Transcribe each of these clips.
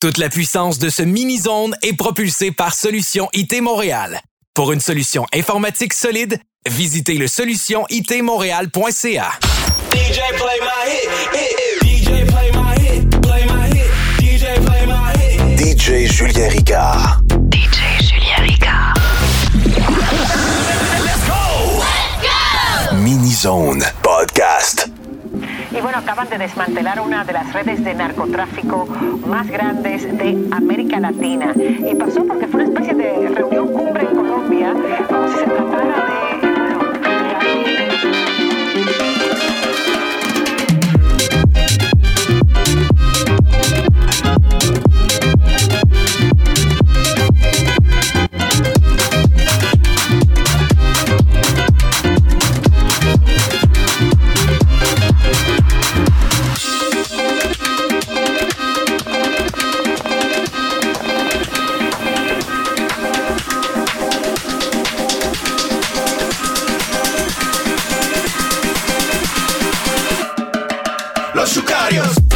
Toute la puissance de ce mini-zone est propulsée par Solution IT Montréal. Pour une solution informatique solide, visitez le solutionitmontréal.ca. DJ play my hit, hit, hit. DJ play my hit, play my hit. DJ play my hit. DJ Julien Ricard. DJ Julien Ricard. Mini Zone Podcast. Y bueno, acaban de desmantelar una de las redes de narcotráfico más grandes de América Latina. Y pasó porque fue una especie de reunión cumbre en Colombia, como si se tratara de... Los.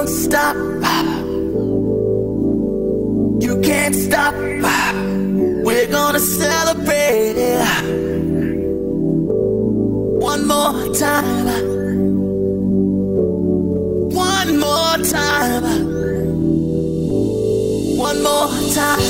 Don't stop. You can't stop. We're gonna celebrate it one more time. One more time. One more time.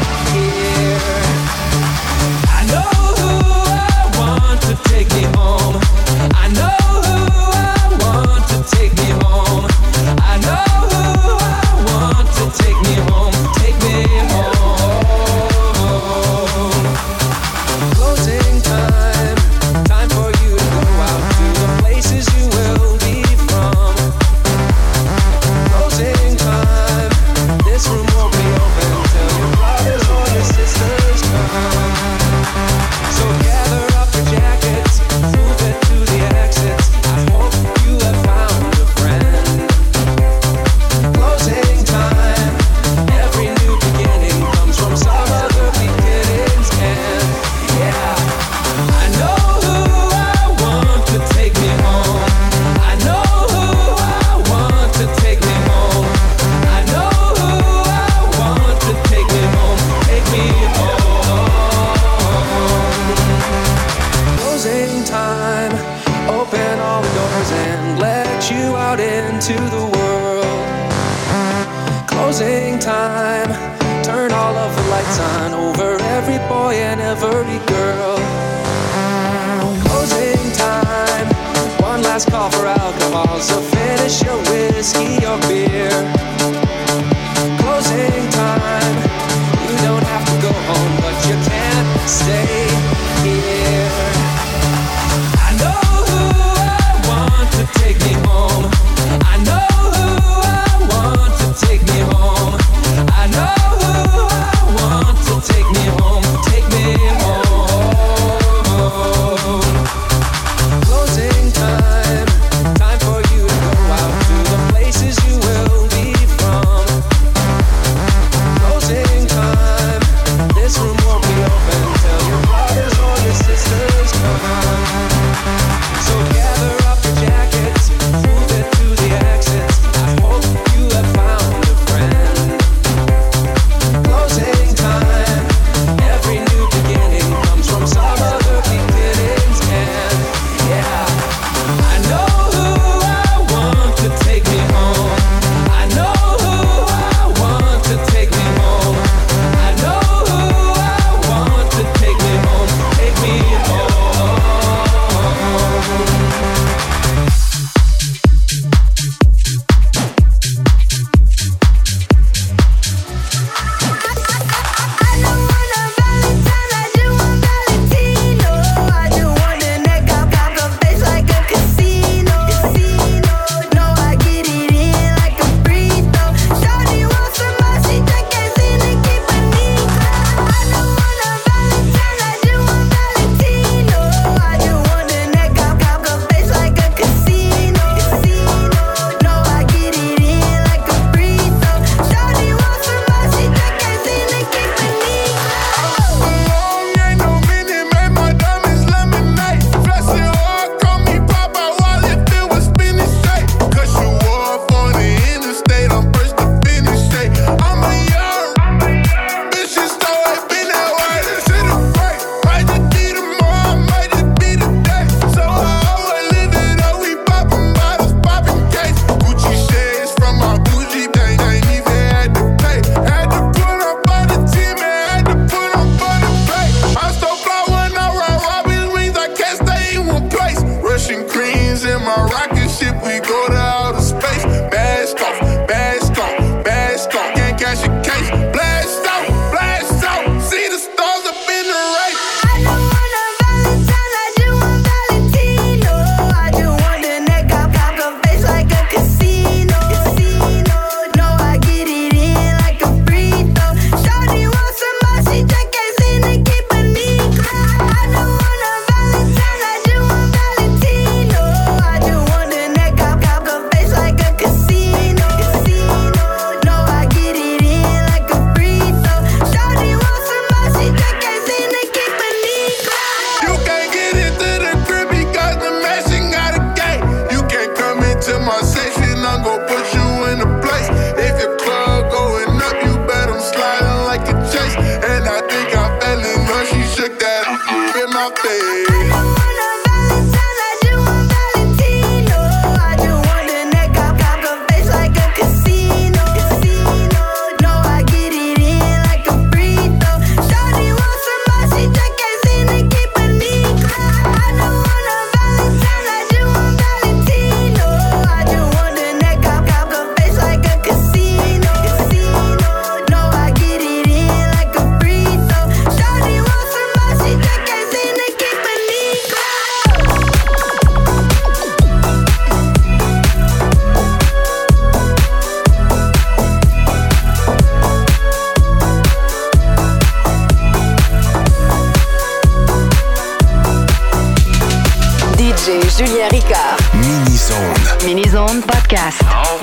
Julien Ricard. Mini Zone. Mini Zone Podcast. Now,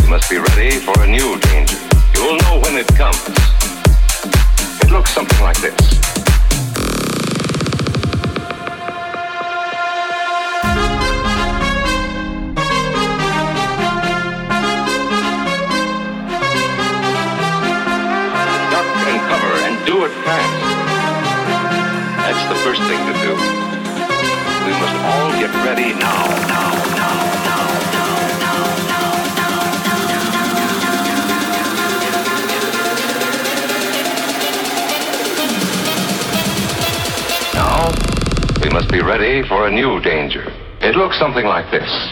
you must be ready for a new danger. You'll know when it comes. It looks something like this. Duck and cover, and do it fast. That's the first thing to do we must all get ready now, now, now. Now, we must be ready for a new danger. It looks something like this.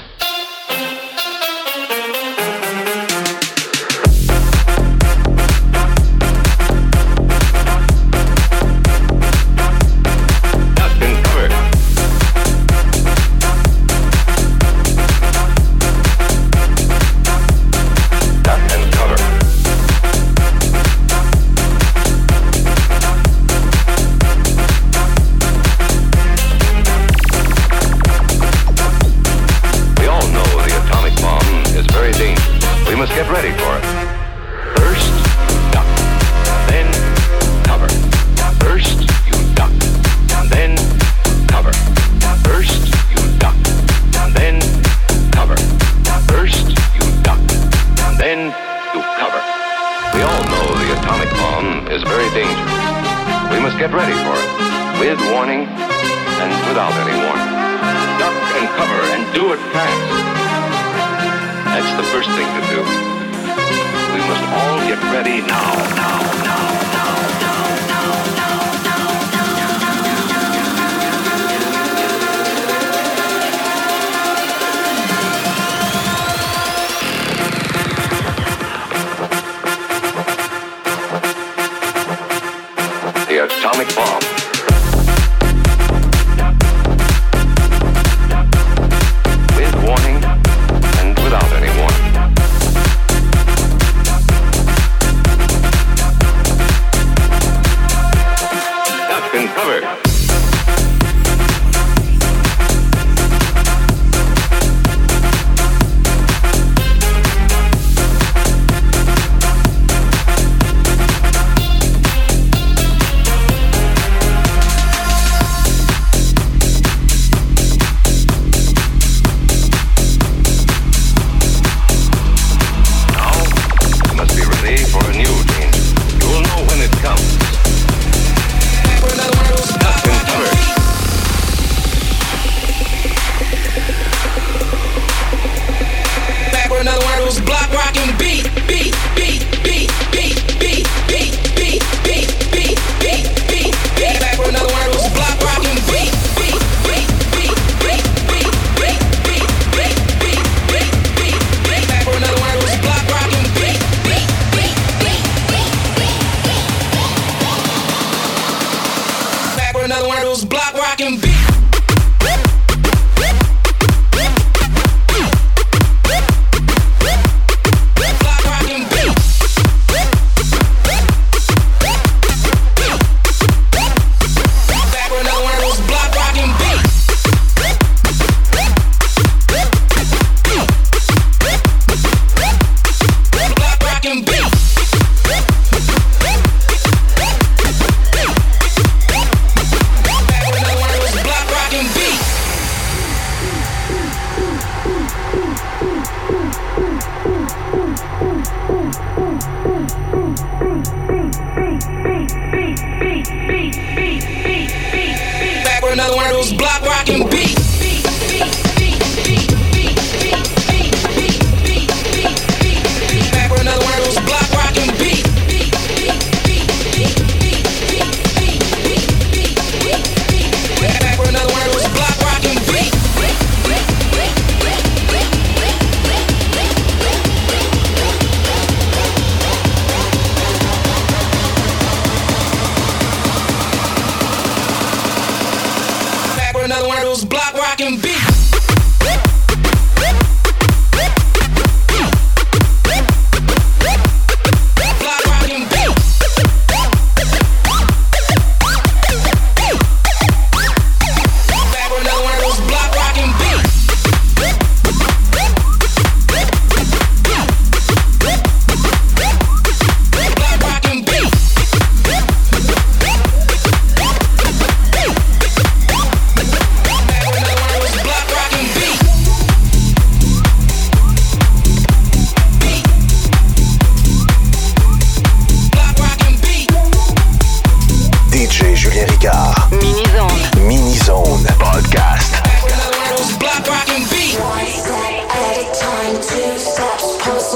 atomic bomb.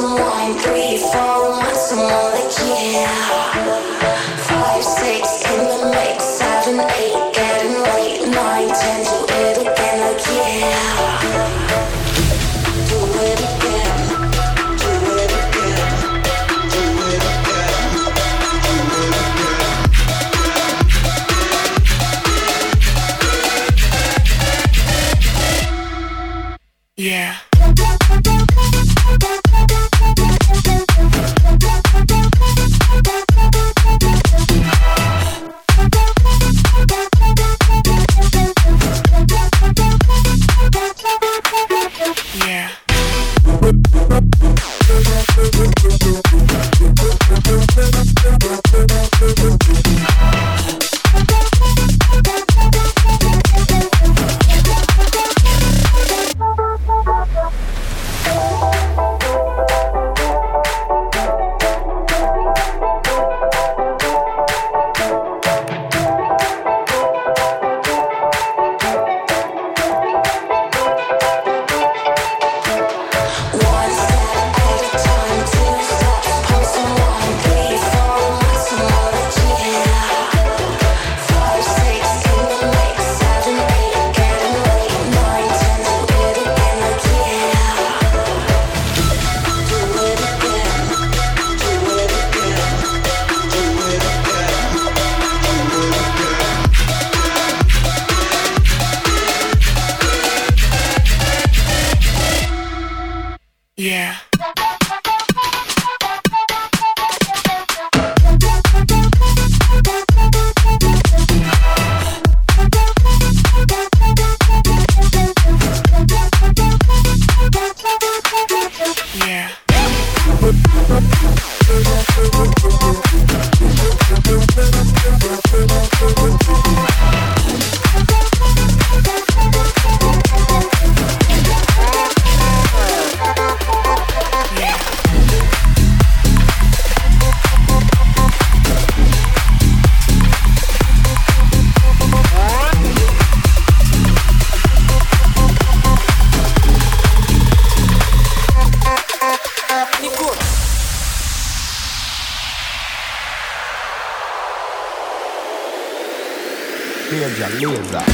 someone, breathe for someone, like yeah. 栗子。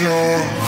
love.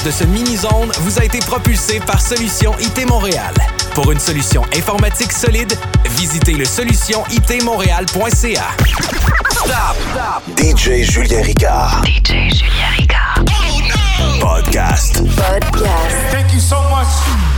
de ce mini-zone vous a été propulsé par Solution IT Montréal. Pour une solution informatique solide, visitez le solutionitmontréal.ca. Stop! Stop! DJ Julien Ricard. DJ Julien Ricard. Oh, no! Podcast. Podcast. Thank you so much.